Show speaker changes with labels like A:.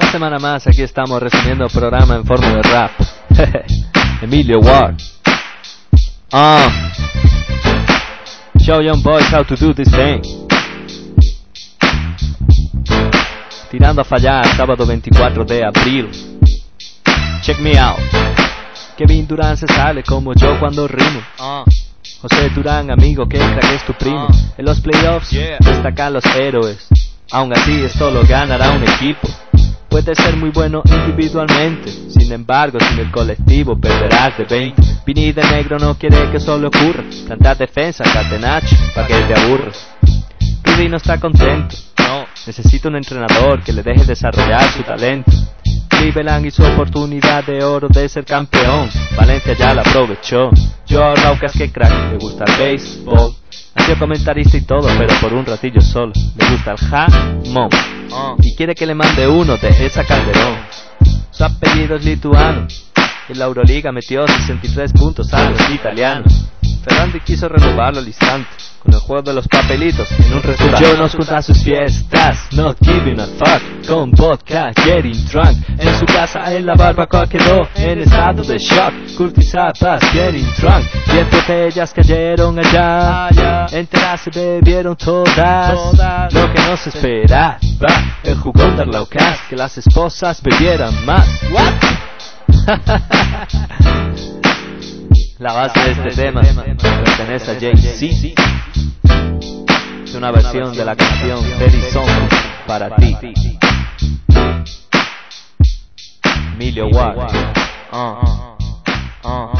A: Una semana más, aquí estamos resumiendo programa en forma de rap. Emilio Ward. Ah. Show young boys how to do this thing. Tirando a fallar, sábado 24 de abril. Check me out. Kevin Durán se sale como yo cuando rimo.
B: Uh,
A: José Durán, amigo, que crack es tu primo.
B: Ah.
A: En los playoffs
B: Yeah.
A: destacan los héroes. Aún así, esto lo ganará un equipo. Puede ser muy bueno individualmente, sin embargo, sin el colectivo perderás de 20. Vini de negro no quiere que solo ocurra. Cantar defensa, catenacho, pa' que te aburras. Rudy no está contento,
B: no.
A: necesita un entrenador que le deje desarrollar su talento. Cleveland su oportunidad de oro de ser campeón. Valencia ya la aprovechó. Joe Raucas que crack, le gusta el béisbol. Ha sido comentarista y todo, pero por un ratillo solo. Le gusta el jamón.
B: Uh,
A: Y quiere que le mande uno de esa Calderón. Su apellido es lituano. En la Euroliga metió 63 puntos a los italianos. Ferrandi quiso renovarlo al instante. Con el juego de los papelitos en un restaurante. Yo nos junta sus fiestas, not giving a fuck. Con vodka, getting drunk. En su casa en la barbacoa quedó en estado de shock. Curtis Zapas, getting drunk. Diez botellas cayeron
B: allá.
A: Enteras se bebieron todas.
B: Todas.
A: Lo que no se esperaba. El jugón de Laucas, que las esposas bebieran más.
B: what?
A: La base de este tema pertenece a Jay-Z. Es una versión de la canción Daddy Song para ti. Emilio Ward. Uh, uh.